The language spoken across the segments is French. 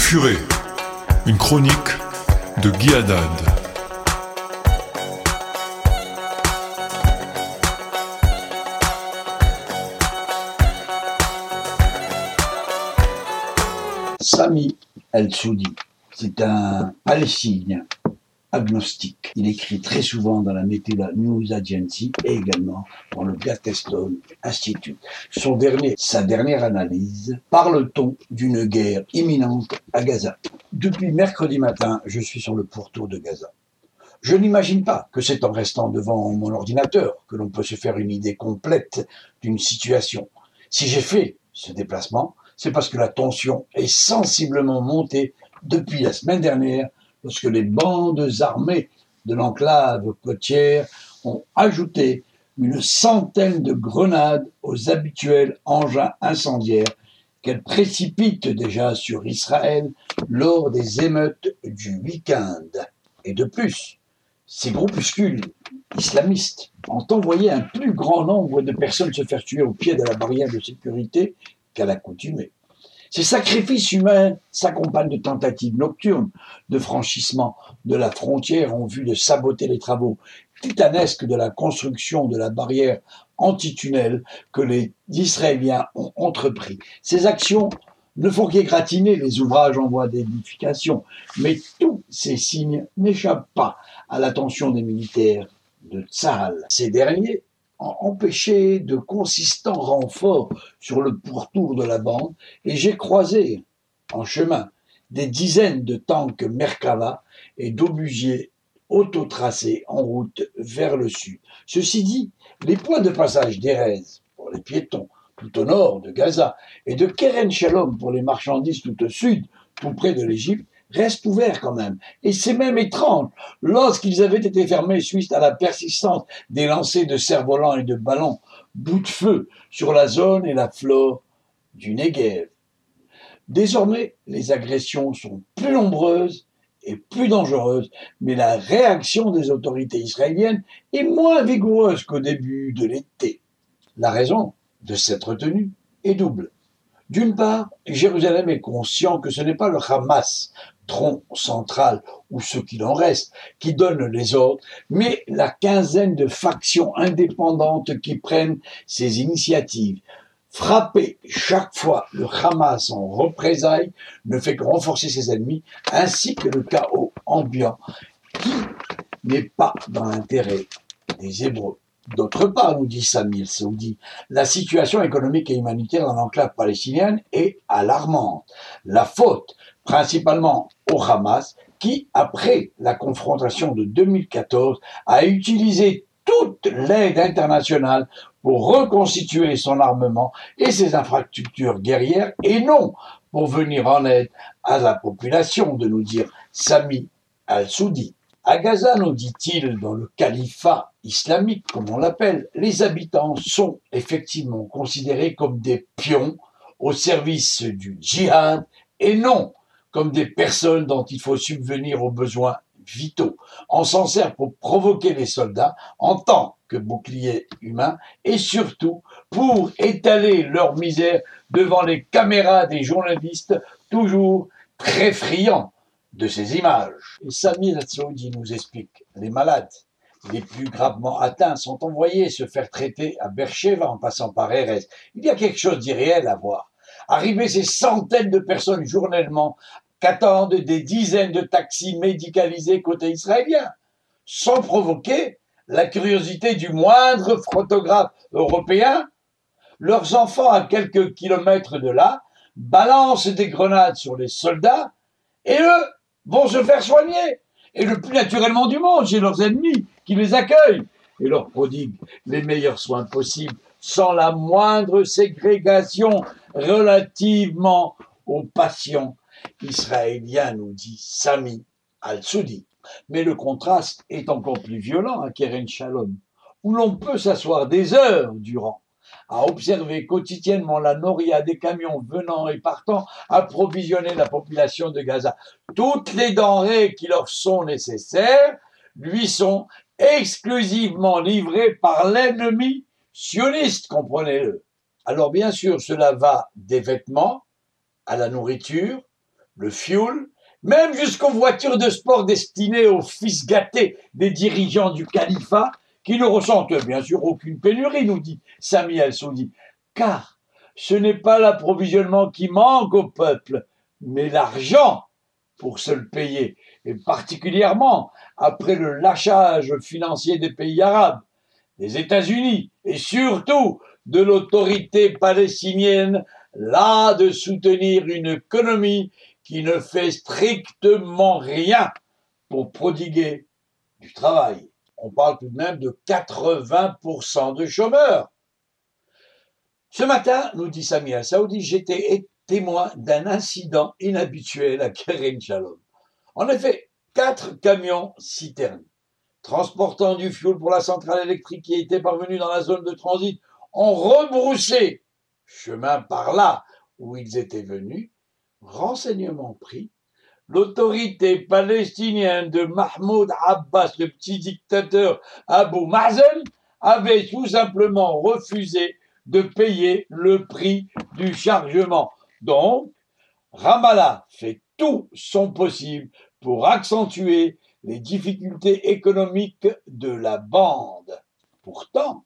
Furet, une chronique de Guy Haddad. Sami El-Soudi, c'est un Palestinien agnostique. Il écrit très souvent dans la Metula News Agency et également dans le Gladstone Institute. Son dernier, sa dernière analyse, parle-t-on d'une guerre imminente à Gaza? Depuis mercredi matin, je suis sur le pourtour de Gaza. Je n'imagine pas que c'est en restant devant mon ordinateur que l'on peut se faire une idée complète d'une situation. Si j'ai fait ce déplacement, c'est parce que la tension est sensiblement montée depuis la semaine dernière lorsque les bandes armées de l'enclave côtière ont ajouté une centaine de grenades aux habituels engins incendiaires qu'elles précipitent déjà sur Israël lors des émeutes du week-end. Et de plus, ces groupuscules islamistes ont envoyé un plus grand nombre de personnes se faire tuer au pied de la barrière de sécurité qu'à l'accoutumée. Ces sacrifices humains s'accompagnent de tentatives nocturnes de franchissement de la frontière en vue de saboter les travaux titanesques de la construction de la barrière antitunnel que les Israéliens ont entrepris. Ces actions ne font qu'égratiner les ouvrages en voie d'édification, mais tous ces signes n'échappent pas à l'attention des militaires de Tzahal. Ces derniers empêché de consistants renforts sur le pourtour de la bande et j'ai croisé en chemin des dizaines de tanks Merkava et d'obusiers autotracés en route vers le sud. Ceci dit, les points de passage d'Erez pour les piétons tout au nord de Gaza et de Keren Shalom pour les marchandises tout au sud, tout près de l'Égypte, restent ouverts quand même. Et c'est même étrange. Lorsqu'ils avaient été fermés suite à la persistance des lancers de cerfs-volants et de ballons bout de feu sur la zone et la flore du Negev. Désormais, les agressions sont plus nombreuses et plus dangereuses, mais la réaction des autorités israéliennes est moins vigoureuse qu'au début de l'été. La raison de cette retenue est double. D'une part, Jérusalem est conscient que ce n'est pas le Hamas, tronc central ou ce qu'il en reste, qui donne les ordres, mais la quinzaine de factions indépendantes qui prennent ces initiatives. Frapper chaque fois le Hamas en représailles ne fait que renforcer ses ennemis, ainsi que le chaos ambiant, qui n'est pas dans l'intérêt des Hébreux. D'autre part, nous dit Samir Saoudi, la situation économique et humanitaire dans l'enclave palestinienne est alarmante. La faute principalement au Hamas, qui, après la confrontation de 2014, a utilisé toute l'aide internationale pour reconstituer son armement et ses infrastructures guerrières, et non pour venir en aide à la population, de nous dire Sami al-Soudi. À Gaza, nous dit-il, dans le califat islamique, comme on l'appelle, les habitants sont effectivement considérés comme des pions au service du djihad et non comme des personnes dont il faut subvenir aux besoins vitaux. On s'en sert pour provoquer les soldats en tant que bouclier humain et surtout pour étaler leur misère devant les caméras des journalistes toujours très friands de ces images. Et Sami Saoudi nous explique, les malades les plus gravement atteints sont envoyés se faire traiter à Bercheva en passant par Erez. Il y a quelque chose d'irréel à voir arriver ces centaines de personnes journellement qu'attendent des dizaines de taxis médicalisés côté israélien, sans provoquer la curiosité du moindre photographe européen, leurs enfants à quelques kilomètres de là balancent des grenades sur les soldats et eux vont se faire soigner. Et le plus naturellement du monde, chez leurs ennemis qui les accueillent et leur prodiguent les meilleurs soins possibles sans la moindre ségrégation relativement aux patients israéliens, nous dit Sami al-Soudi. Mais le contraste est encore plus violent à Keren Shalom, où l'on peut s'asseoir des heures durant à observer quotidiennement la noria des camions venant et partant approvisionner la population de Gaza. Toutes les denrées qui leur sont nécessaires lui sont exclusivement livrées par l'ennemi sioniste, comprenez-le. Alors bien sûr, cela va des vêtements à la nourriture, le fuel, même jusqu'aux voitures de sport destinées aux fils gâtés des dirigeants du califat, qui ne ressentent bien sûr aucune pénurie, nous dit Sami El-Soudi, car ce n'est pas l'approvisionnement qui manque au peuple, mais l'argent pour se le payer, et particulièrement après le lâchage financier des pays arabes, des États-Unis et surtout de l'autorité palestinienne, là de soutenir une économie qui ne fait strictement rien pour prodiguer du travail. On parle tout de même de 80% de chômeurs. Ce matin, nous dit Samia Saoudi, j'étais témoin d'un incident inhabituel à Keren Shalom. En effet, quatre camions citernes transportant du fioul pour la centrale électrique qui était parvenue dans la zone de transit ont rebroussé chemin par là où ils étaient venus. Renseignement pris, l'autorité palestinienne de Mahmoud Abbas, le petit dictateur Abu Mazen, avait tout simplement refusé de payer le prix du chargement. Donc, Ramallah fait tout son possible pour accentuer les difficultés économiques de la bande. Pourtant,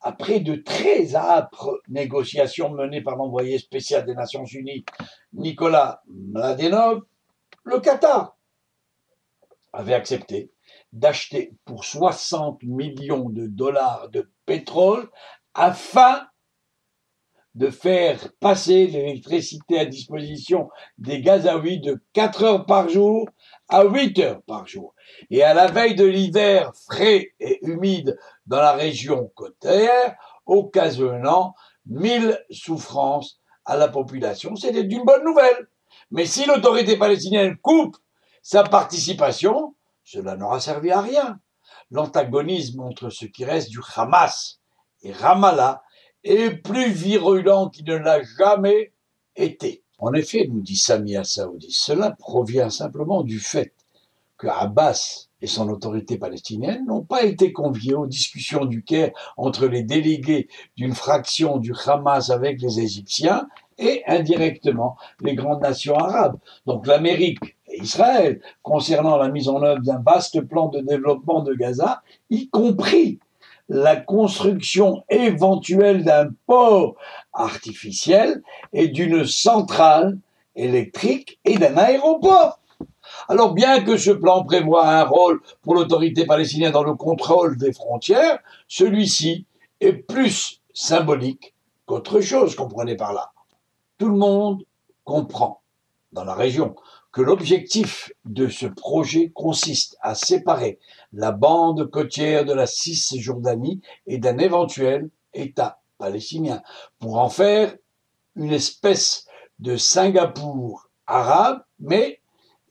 après de très âpres négociations menées par l'envoyé spécial des Nations Unies, Nicolas Mladenov, le Qatar avait accepté d'acheter pour 60 millions de dollars de pétrole afin de faire passer l'électricité à disposition des Gazaouis de 4 heures par jour à 8 heures par jour. Et à la veille de l'hiver frais et humide dans la région côtière, occasionnant mille souffrances à la population. C'était une bonne nouvelle. Mais si l'autorité palestinienne coupe sa participation, cela n'aura servi à rien. L'antagonisme entre ce qui reste du Hamas et Ramallah est plus virulent qu'il ne l'a jamais été. En effet, nous dit Samia Saoudi, cela provient simplement du fait que Abbas et son autorité palestinienne n'ont pas été conviés aux discussions du Caire entre les délégués d'une fraction du Hamas avec les Égyptiens et indirectement les grandes nations arabes, donc l'Amérique et Israël, concernant la mise en œuvre d'un vaste plan de développement de Gaza, y compris la construction éventuelle d'un port artificiel et d'une centrale électrique et d'un aéroport. Alors bien que ce plan prévoit un rôle pour l'autorité palestinienne dans le contrôle des frontières, celui-ci est plus symbolique qu'autre chose, comprenez par là. Tout le monde comprend dans la région que l'objectif de ce projet consiste à séparer la bande côtière de la Cisjordanie et d'un éventuel État palestinien pour en faire une espèce de Singapour arabe, mais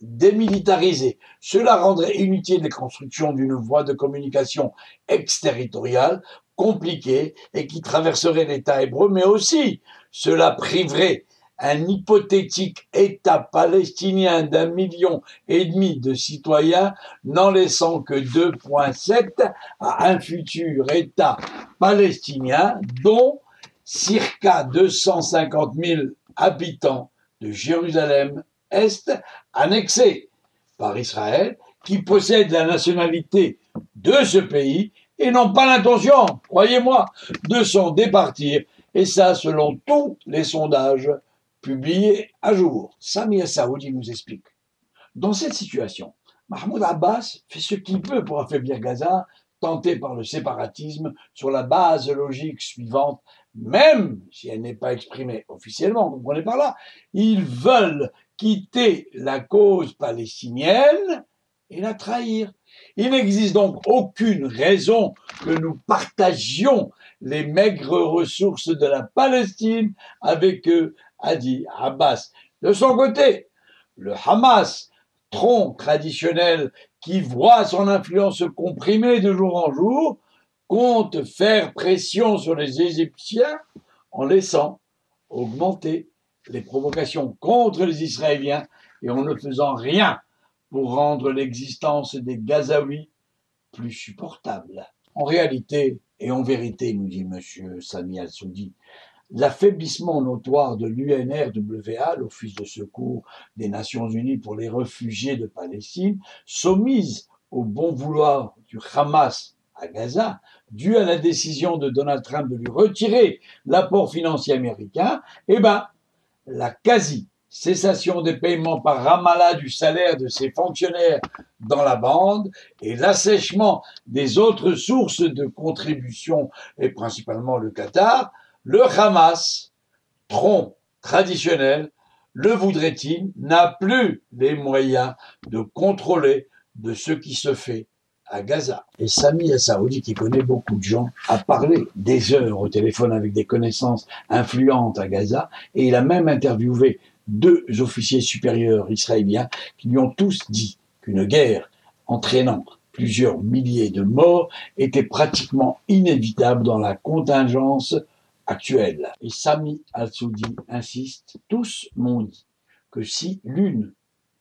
démilitarisé. Cela rendrait inutile la construction d'une voie de communication exterritoriale compliquée et qui traverserait l'État hébreu, mais aussi cela priverait un hypothétique État palestinien d'un million et demi de citoyens, n'en laissant que 2,7 à un futur État palestinien dont circa 250 000 habitants de Jérusalem-Est annexés par Israël, qui possède la nationalité de ce pays et n'ont pas l'intention, croyez-moi, de s'en départir, et ça selon tous les sondages publié à jour. Samir Saoudi nous explique. Dans cette situation, Mahmoud Abbas fait ce qu'il peut pour affaiblir Gaza, tenté par le séparatisme sur la base logique suivante, même si elle n'est pas exprimée officiellement, vous comprenez par là, ils veulent quitter la cause palestinienne et la trahir. Il n'existe donc aucune raison que nous partagions les maigres ressources de la Palestine avec eux, a dit Abbas. De son côté, le Hamas, tronc traditionnel qui voit son influence comprimée de jour en jour, compte faire pression sur les Égyptiens en laissant augmenter les provocations contre les Israéliens et en ne faisant rien pour rendre l'existence des Gazaouis plus supportable. En réalité et en vérité, nous dit M. Sami Al-Soudi, l'affaiblissement notoire de l'UNRWA, l'Office de secours des Nations Unies pour les réfugiés de Palestine, soumise au bon vouloir du Hamas à Gaza, dû à la décision de Donald Trump de lui retirer l'apport financier américain, eh ben, la quasi cessation des paiements par Ramallah du salaire de ses fonctionnaires dans la bande et l'assèchement des autres sources de contribution, et principalement le Qatar, le Hamas, tronc traditionnel, le voudrait-il, n'a plus les moyens de contrôler de ce qui se fait à Gaza. Et Sami Saoudi, qui connaît beaucoup de gens, a parlé des heures au téléphone avec des connaissances influentes à Gaza, et il a même interviewé deux officiers supérieurs israéliens qui lui ont tous dit qu'une guerre entraînant plusieurs milliers de morts était pratiquement inévitable dans la contingence actuelle. Et Sami al-Soudi insiste, tous m'ont dit que si l'une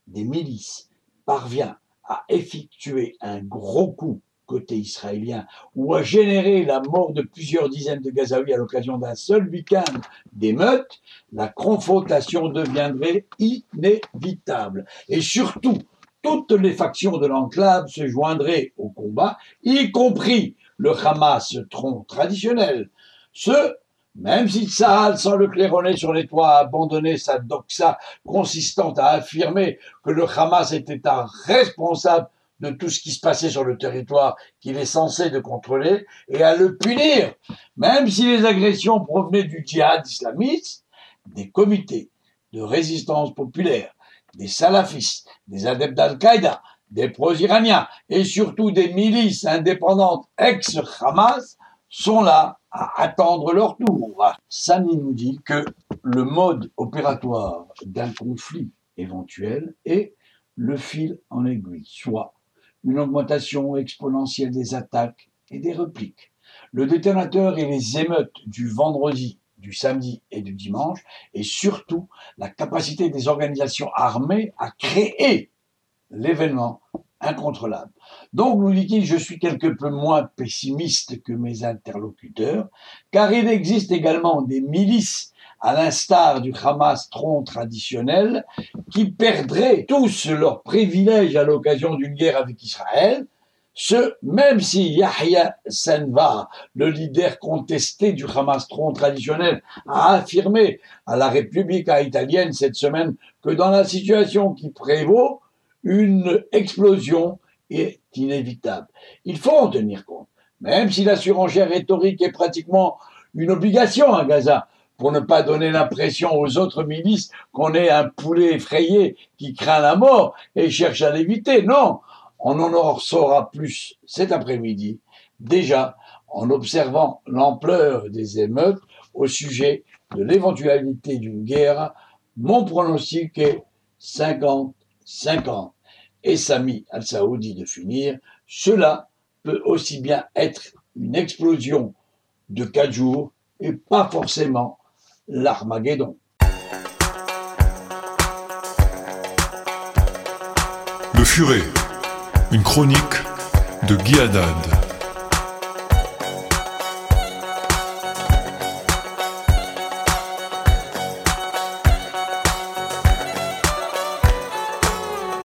des milices parvient à effectuer un gros coup côté israélien ou à générer la mort de plusieurs dizaines de Gazaouis à l'occasion d'un seul week-end d'émeutes, la confrontation deviendrait inévitable. Et surtout, toutes les factions de l'enclave se joindraient au combat, y compris le Hamas tronc traditionnel. Ce, même si Tsahal, sans le claironner sur les toits, a abandonné sa doxa consistante à affirmer que le Hamas était un responsable de tout ce qui se passait sur le territoire qu'il est censé de contrôler et à le punir, même si les agressions provenaient du djihad islamiste, des comités de résistance populaire, des salafistes, des adeptes d'Al-Qaïda, des pros-iraniens et surtout des milices indépendantes ex-Hamas sont là à attendre leur tour. Sani nous dit que le mode opératoire d'un conflit éventuel est le fil en aiguille, soit une augmentation exponentielle des attaques et des repliques. Le détonateur et les émeutes du vendredi, du samedi et du dimanche, et surtout la capacité des organisations armées à créer l'événement incontrôlable. Donc, nous dit je suis quelque peu moins pessimiste que mes interlocuteurs, car il existe également des milices à l'instar du Hamas tronc traditionnel, qui perdraient tous leurs privilèges à l'occasion d'une guerre avec Israël, ce, même si Yahya Senvar, le leader contesté du Hamas tronc traditionnel, a affirmé à la République italienne cette semaine que dans la situation qui prévaut, une explosion est inévitable. Il faut en tenir compte. Même si la surenchère rhétorique est pratiquement une obligation à Gaza, pour ne pas donner l'impression aux autres milices qu'on est un poulet effrayé qui craint la mort et cherche à l'éviter. Non, on en saura plus cet après-midi, déjà en observant l'ampleur des émeutes au sujet de l'éventualité d'une guerre. Mon pronostic est 50-50. Et Sami al-Saoudi de finir, cela peut aussi bien être une explosion de quatre jours et pas forcément l'Armageddon. Le Furet, une chronique de Guy Haddad.